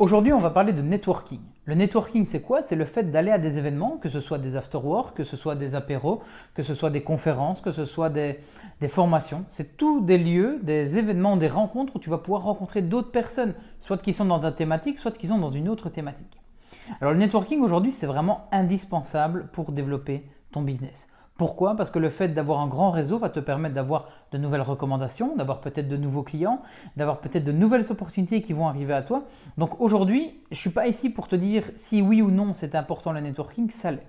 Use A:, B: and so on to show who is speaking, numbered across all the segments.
A: Aujourd'hui, on va parler de networking. Le networking, c'est quoi? C'est le fait d'aller à des événements, que ce soit des after-work, que ce soit des apéros, que ce soit des conférences, que ce soit des, formations. C'est tous des lieux, des événements, des rencontres où tu vas pouvoir rencontrer d'autres personnes, soit qui sont dans ta thématique, soit qui sont dans une autre thématique. Alors le networking aujourd'hui, c'est vraiment indispensable pour développer ton business. Pourquoi? Parce que le fait d'avoir un grand réseau va te permettre d'avoir de nouvelles recommandations, d'avoir peut-être de nouveaux clients, d'avoir peut-être de nouvelles opportunités qui vont arriver à toi. Donc aujourd'hui, je ne suis pas ici pour te dire si oui ou non c'est important le networking, ça l'est.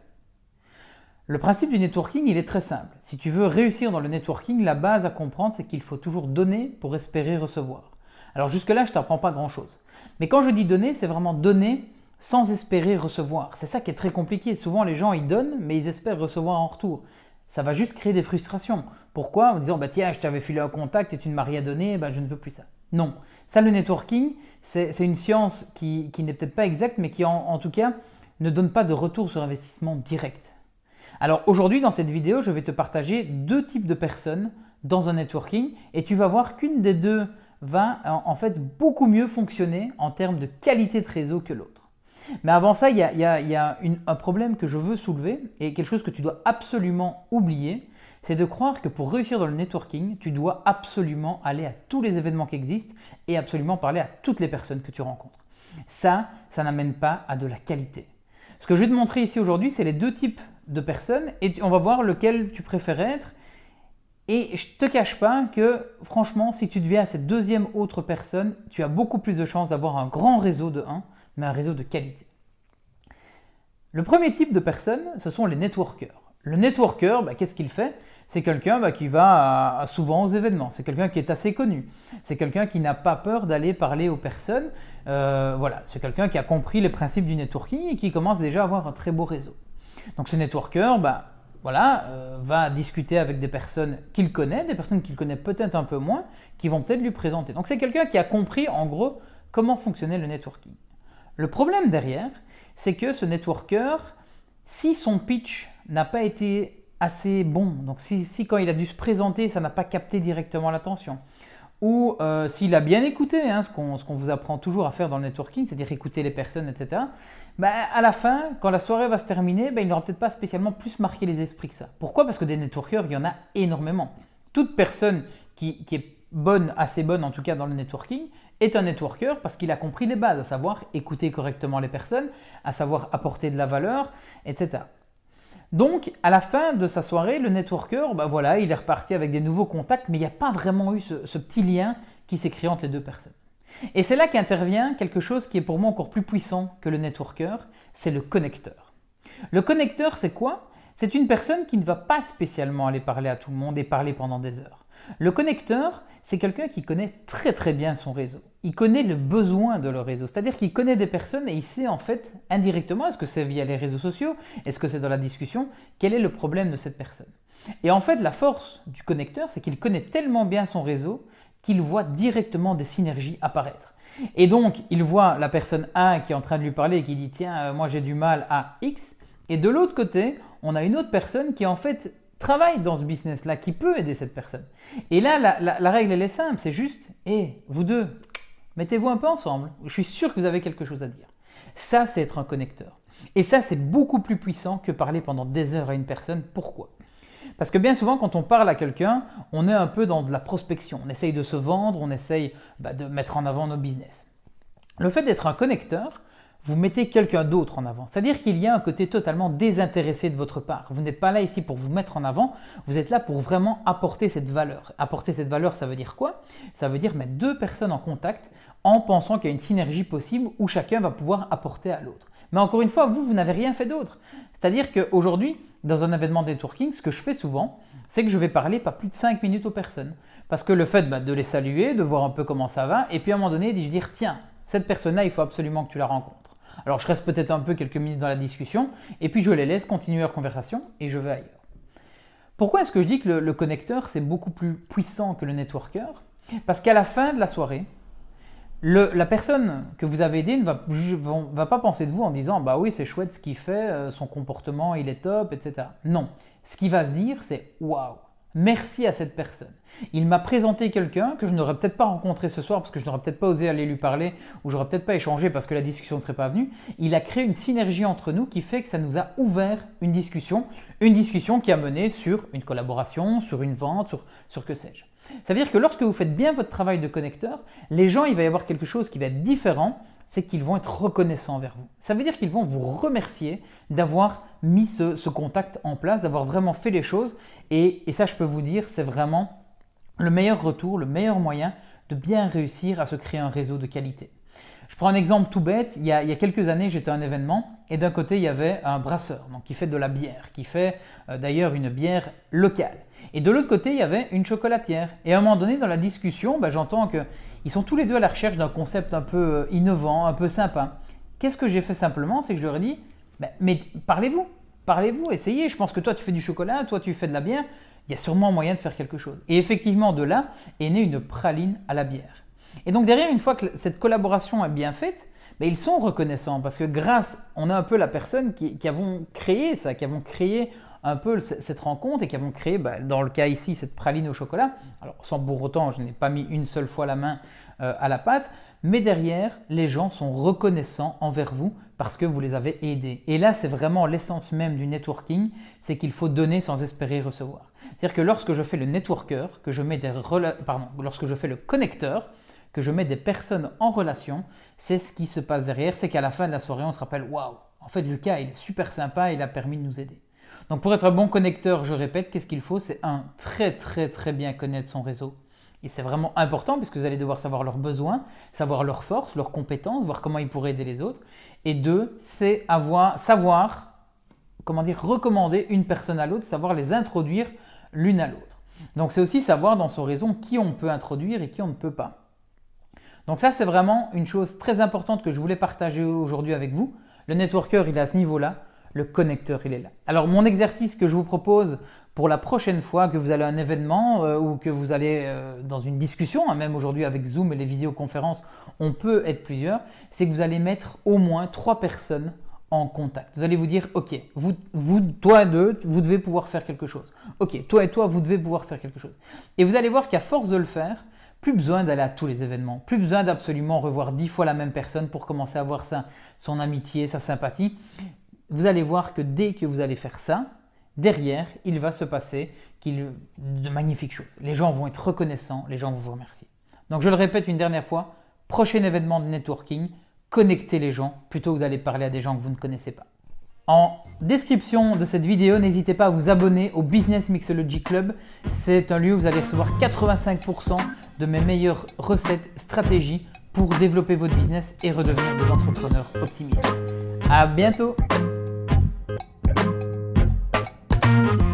A: Le principe du networking, il est très simple. Si tu veux réussir dans le networking, la base à comprendre, c'est qu'il faut toujours donner pour espérer recevoir. Alors jusque-là, je ne t'apprends pas grand-chose. Mais quand je dis donner, c'est vraiment donner sans espérer recevoir. C'est ça qui est très compliqué. Souvent, les gens, ils donnent, mais ils espèrent recevoir en retour. Ça va juste créer des frustrations. Pourquoi? En disant, bah, tiens, je t'avais filé un contact et tu ne m'as rien donné, bah, je ne veux plus ça. Non. Ça, le networking, c'est une science qui, n'est peut-être pas exacte, mais qui, en, tout cas, ne donne pas de retour sur investissement direct. Alors aujourd'hui, dans cette vidéo, je vais te partager deux types de personnes dans un networking et tu vas voir qu'une des deux va en fait beaucoup mieux fonctionner en termes de qualité de réseau que l'autre. Mais avant ça, il y a, un problème que je veux soulever et quelque chose que tu dois absolument oublier, c'est de croire que pour réussir dans le networking, tu dois absolument aller à tous les événements qui existent et absolument parler à toutes les personnes que tu rencontres. Ça, ça n'amène pas à de la qualité. Ce que je vais te montrer ici aujourd'hui, c'est les deux types de personnes et on va voir lequel tu préfères être. Et je te cache pas que franchement, si tu deviens cette deuxième autre personne, tu as beaucoup plus de chances d'avoir un grand réseau de 1 mais un réseau de qualité. Le premier type de personnes, ce sont les networkers. Le networker, bah, qu'est-ce qu'il fait? C'est quelqu'un bah, qui va souvent aux événements, c'est quelqu'un qui est assez connu, c'est quelqu'un qui n'a pas peur d'aller parler aux personnes, euh, voilà, c'est quelqu'un qui a compris les principes du networking et qui commence déjà à avoir un très beau réseau. Donc ce networker, bah, voilà, euh, va discuter avec des personnes qu'il connaît, des personnes qu'il connaît peut-être un peu moins, qui vont peut-être lui présenter. Donc c'est quelqu'un qui a compris en gros comment fonctionnait le networking. Le problème derrière, c'est que ce networker, si son pitch n'a pas été assez bon, donc si, quand il a dû se présenter, ça n'a pas capté directement l'attention, ou euh, s'il a bien écouté, hein, ce qu'on vous apprend toujours à faire dans le networking, c'est-à-dire écouter les personnes, etc., bah, à la fin, quand la soirée va se terminer, bah, il n'aura peut-être pas spécialement plus marqué les esprits que ça. Pourquoi? Parce que des networkers, il y en a énormément. Toute personne qui, qui est bonne, assez bonne en tout cas dans le networking, est un networker parce qu'il a compris les bases, à savoir écouter correctement les personnes, à savoir apporter de la valeur, etc. Donc, à la fin de sa soirée, le networker, bah voilà, il est reparti avec des nouveaux contacts, mais il n'y a pas vraiment eu ce, petit lien qui s'est entre les deux personnes. Et c'est là qu'intervient quelque chose qui est pour moi encore plus puissant que le networker, c'est le connecteur. Le connecteur, c'est quoi? C'est une personne qui ne va pas spécialement aller parler à tout le monde et parler pendant des heures. Le connecteur, c'est quelqu'un qui connaît très très bien son réseau. Il connaît le besoin de le réseau, c'est-à-dire qu'il connaît des personnes et il sait en fait indirectement, est-ce que c'est via les réseaux sociaux, est-ce que c'est dans la discussion, quel est le problème de cette personne? Et en fait, la force du connecteur, c'est qu'il connaît tellement bien son réseau qu'il voit directement des synergies apparaître. Et donc, il voit la personne A qui est en train de lui parler et qui dit Tiens, euh, moi j'ai du mal à X. Et de l'autre côté, on a une autre personne qui en fait travaille dans ce business-là, qui peut aider cette personne. Et là, la, règle, elle est simple, c'est juste, hé, vous deux, mettez-vous un peu ensemble. Je suis sûr que vous avez quelque chose à dire. Ça, c'est être un connecteur. Et ça, c'est beaucoup plus puissant que parler pendant des heures à une personne. Pourquoi? Parce que bien souvent, quand on parle à quelqu'un, on est un peu dans de la prospection. On essaye de se vendre, on essaye bah, de mettre en avant nos business. Le fait d'être un connecteur, vous mettez quelqu'un d'autre en avant. C'est-à-dire qu'il y a un côté totalement désintéressé de votre part. Vous n'êtes pas là ici pour vous mettre en avant, vous êtes là pour vraiment apporter cette valeur. Apporter cette valeur, ça veut dire quoi? Ça veut dire mettre deux personnes en contact en pensant qu'il y a une synergie possible où chacun va pouvoir apporter à l'autre. Mais encore une fois, vous, vous n'avez rien fait d'autre. C'est-à-dire qu'aujourd'hui, dans un événement networking, ce que je fais souvent, c'est que je vais parler pas plus de 5 minutes aux personnes. Parce que le fait bah, de les saluer, de voir un peu comment ça va, et puis à un moment donné, de dire, tiens, cette personne-là, il faut absolument que tu la rencontres. Alors je reste peut-être un peu quelques minutes dans la discussion, et puis je les laisse continuer leur conversation, et je vais ailleurs. Pourquoi est-ce que je dis que le, connecteur, c'est beaucoup plus puissant que le networker? Parce qu'à la fin de la soirée, la personne que vous avez aidée ne va, va, pas penser de vous en disant bah oui c'est chouette ce qu'il fait, euh, son comportement il est top, etc. Non, ce qu'il va se dire c'est waouh, Merci à cette personne. Il m'a présenté quelqu'un que je n'aurais peut-être pas rencontré ce soir parce que je n'aurais peut-être pas osé aller lui parler ou j'aurais peut-être pas échangé parce que la discussion ne serait pas venue. Il a créé une synergie entre nous qui fait que ça nous a ouvert une discussion, une discussion qui a mené sur une collaboration, sur une vente, sur, sur que sais-je. Ça veut dire que lorsque vous faites bien votre travail de connecteur, les gens, il va y avoir quelque chose qui va être différent, c'est qu'ils vont être reconnaissants envers vous. Ça veut dire qu'ils vont vous remercier d'avoir mis ce, contact en place, d'avoir vraiment fait les choses. Et, ça, je peux vous dire, c'est vraiment le meilleur retour, le meilleur moyen de bien réussir à se créer un réseau de qualité. Je prends un exemple tout bête. Il y a, quelques années, j'étais à un événement et d'un côté, il y avait un brasseur qui fait de la bière, qui fait euh, d'ailleurs une bière locale. Et de l'autre côté, il y avait une chocolatière. Et à un moment donné, dans la discussion, bah, j'entends qu'ils sont tous les deux à la recherche d'un concept un peu euh, innovant, un peu sympa. Qu'est-ce que j'ai fait simplement? C'est que je leur ai dit, bah, mais parlez-vous, parlez-vous, essayez. Je pense que toi, tu fais du chocolat, toi, tu fais de la bière. Il y a sûrement moyen de faire quelque chose. Et effectivement, de là est née une praline à la bière. Et donc derrière, une fois que cette collaboration est bien faite, bah, ils sont reconnaissants parce que grâce, on a un peu la personne qui, qui avons créé ça, qui avons créé un peu cette rencontre et qui avons créé, bah, dans le cas ici, cette praline au chocolat. Alors, sans pour autant, je n'ai pas mis une seule fois la main euh, à la pâte, mais derrière, les gens sont reconnaissants envers vous parce que vous les avez aidés. Et là, c'est vraiment l'essence même du networking, c'est qu'il faut donner sans espérer recevoir. C'est-à-dire que lorsque je fais le networker, que je mets des pardon, lorsque je fais le connecteur, que je mets des personnes en relation, c'est ce qui se passe derrière, c'est qu'à la fin de la soirée, on se rappelle, waouh, en fait, Lucas, il est super sympa, il a permis de nous aider. Donc pour être un bon connecteur, je répète, qu'est-ce qu'il faut? C'est un, très très très bien connaître son réseau. Et c'est vraiment important puisque vous allez devoir savoir leurs besoins, savoir leurs forces, leurs compétences, voir comment ils pourraient aider les autres. Et deux, c'est avoir, savoir, comment dire, recommander une personne à l'autre, savoir les introduire l'une à l'autre. Donc c'est aussi savoir dans son réseau qui on peut introduire et qui on ne peut pas. Donc ça c'est vraiment une chose très importante que je voulais partager aujourd'hui avec vous. Le networker il est à ce niveau-là le connecteur, il est là. Alors mon exercice que je vous propose pour la prochaine fois que vous allez à un événement euh, ou que vous allez euh, dans une discussion, hein, même aujourd'hui avec Zoom et les vidéoconférences, on peut être plusieurs, c'est que vous allez mettre au moins trois personnes en contact. Vous allez vous dire, ok, vous, toi et deux, vous devez pouvoir faire quelque chose. Ok, toi et toi, vous devez pouvoir faire quelque chose. Et vous allez voir qu'à force de le faire, plus besoin d'aller à tous les événements, plus besoin d'absolument revoir dix fois la même personne pour commencer à voir sa, son amitié, sa sympathie vous allez voir que dès que vous allez faire ça, derrière, il va se passer de magnifiques choses. Les gens vont être reconnaissants, les gens vont vous remercier. Donc je le répète une dernière fois, prochain événement de networking, connectez les gens plutôt que d'aller parler à des gens que vous ne connaissez pas. En description de cette vidéo, n'hésitez pas à vous abonner au Business Mixology Club. C'est un lieu où vous allez recevoir 85% de mes meilleures recettes, stratégies pour développer votre business et redevenir des entrepreneurs optimistes. À bientôt! thank you